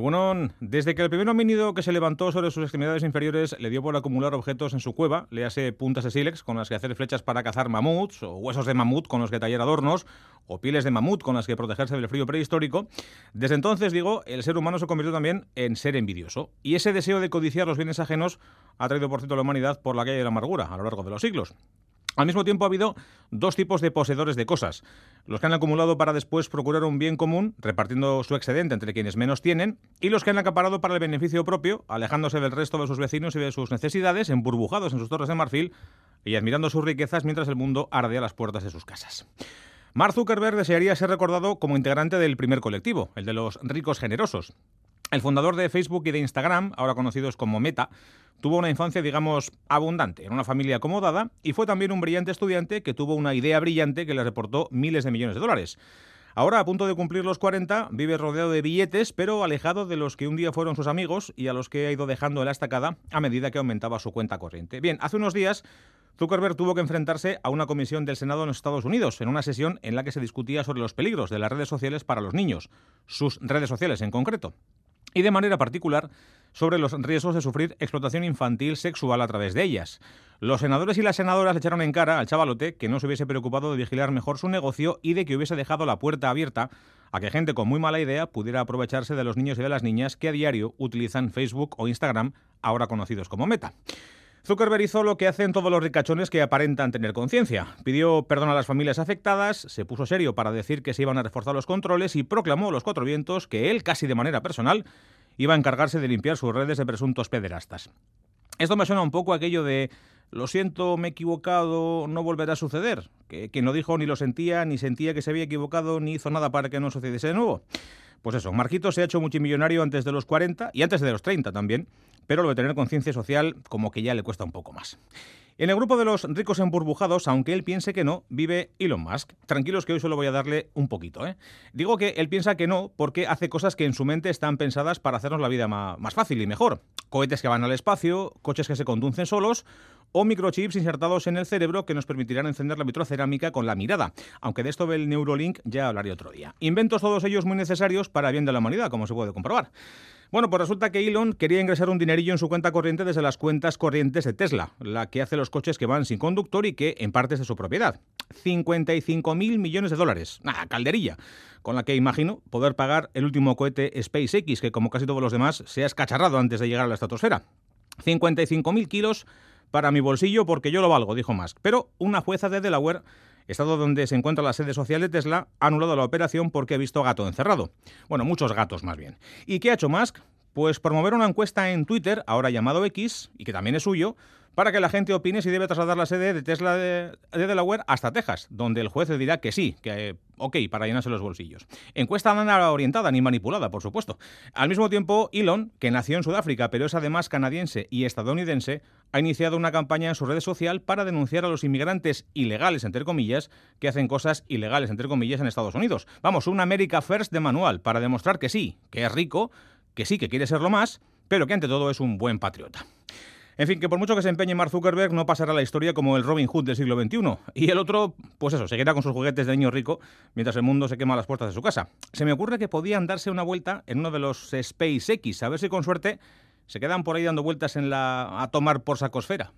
Bueno, desde que el primer homínido que se levantó sobre sus extremidades inferiores le dio por acumular objetos en su cueva, le hace puntas de sílex con las que hacer flechas para cazar mamuts, o huesos de mamut con los que tallar adornos, o pieles de mamut con las que protegerse del frío prehistórico, desde entonces, digo, el ser humano se convirtió también en ser envidioso. Y ese deseo de codiciar los bienes ajenos ha traído, por cierto, a la humanidad por la calle de la amargura a lo largo de los siglos. Al mismo tiempo ha habido dos tipos de poseedores de cosas. Los que han acumulado para después procurar un bien común, repartiendo su excedente entre quienes menos tienen, y los que han acaparado para el beneficio propio, alejándose del resto de sus vecinos y de sus necesidades, emburbujados en sus torres de marfil y admirando sus riquezas mientras el mundo arde a las puertas de sus casas. Mark Zuckerberg desearía ser recordado como integrante del primer colectivo, el de los ricos generosos. El fundador de Facebook y de Instagram, ahora conocidos como Meta, tuvo una infancia, digamos, abundante, en una familia acomodada y fue también un brillante estudiante que tuvo una idea brillante que le reportó miles de millones de dólares. Ahora, a punto de cumplir los 40, vive rodeado de billetes, pero alejado de los que un día fueron sus amigos y a los que ha ido dejando en la estacada a medida que aumentaba su cuenta corriente. Bien, hace unos días Zuckerberg tuvo que enfrentarse a una comisión del Senado en los Estados Unidos, en una sesión en la que se discutía sobre los peligros de las redes sociales para los niños, sus redes sociales en concreto y de manera particular sobre los riesgos de sufrir explotación infantil sexual a través de ellas. Los senadores y las senadoras le echaron en cara al chavalote que no se hubiese preocupado de vigilar mejor su negocio y de que hubiese dejado la puerta abierta a que gente con muy mala idea pudiera aprovecharse de los niños y de las niñas que a diario utilizan Facebook o Instagram, ahora conocidos como Meta. Zuckerberg hizo lo que hacen todos los ricachones que aparentan tener conciencia. Pidió perdón a las familias afectadas, se puso serio para decir que se iban a reforzar los controles y proclamó a los cuatro vientos que él, casi de manera personal, iba a encargarse de limpiar sus redes de presuntos pederastas. Esto me suena un poco a aquello de lo siento, me he equivocado, no volverá a suceder, que, que no dijo ni lo sentía, ni sentía que se había equivocado, ni hizo nada para que no sucediese de nuevo. Pues eso, Marquito se ha hecho multimillonario antes de los 40 y antes de los 30 también, pero lo de tener conciencia social como que ya le cuesta un poco más. En el grupo de los ricos emburbujados, aunque él piense que no, vive Elon Musk. Tranquilos que hoy solo voy a darle un poquito. ¿eh? Digo que él piensa que no porque hace cosas que en su mente están pensadas para hacernos la vida más fácil y mejor. Cohetes que van al espacio, coches que se conducen solos o microchips insertados en el cerebro que nos permitirán encender la vitrocerámica con la mirada. Aunque de esto del Neurolink ya hablaré otro día. Inventos todos ellos muy necesarios para bien de la humanidad, como se puede comprobar. Bueno, pues resulta que Elon quería ingresar un dinerillo en su cuenta corriente desde las cuentas corrientes de Tesla, la que hace los coches que van sin conductor y que en parte es de su propiedad. 55 mil millones de dólares. Ah, calderilla. Con la que imagino poder pagar el último cohete SpaceX, que como casi todos los demás se ha escacharrado antes de llegar a la estratosfera. 55.000 kilos para mi bolsillo porque yo lo valgo, dijo Musk. Pero una jueza de Delaware, estado donde se encuentra la sede social de Tesla, ha anulado la operación porque ha visto gato encerrado. Bueno, muchos gatos más bien. ¿Y qué ha hecho Musk? Pues promover una encuesta en Twitter, ahora llamado X, y que también es suyo, para que la gente opine si debe trasladar la sede de Tesla de, Delaware hasta Texas, donde el juez le dirá que sí, que ok, para llenarse los bolsillos. Encuesta nada orientada ni manipulada, por supuesto. Al mismo tiempo, Elon, que nació en Sudáfrica, pero es además canadiense y estadounidense, ha iniciado una campaña en su red social para denunciar a los inmigrantes ilegales, entre comillas, que hacen cosas ilegales, entre comillas, en Estados Unidos. Vamos, un America First de manual, para demostrar que sí, que es rico, que sí, que quiere serlo más, pero que ante todo es un buen patriota. En fin, que por mucho que se empeñe Mark Zuckerberg, no pasará la historia como el Robin Hood del siglo XXI. Y el otro, pues eso, seguirá con sus juguetes de niño rico mientras el mundo se quema a las puertas de su casa. Se me ocurre que podían darse una vuelta en uno de los SpaceX, a ver si con suerte se quedan por ahí dando vueltas en la a tomar por sacosfera.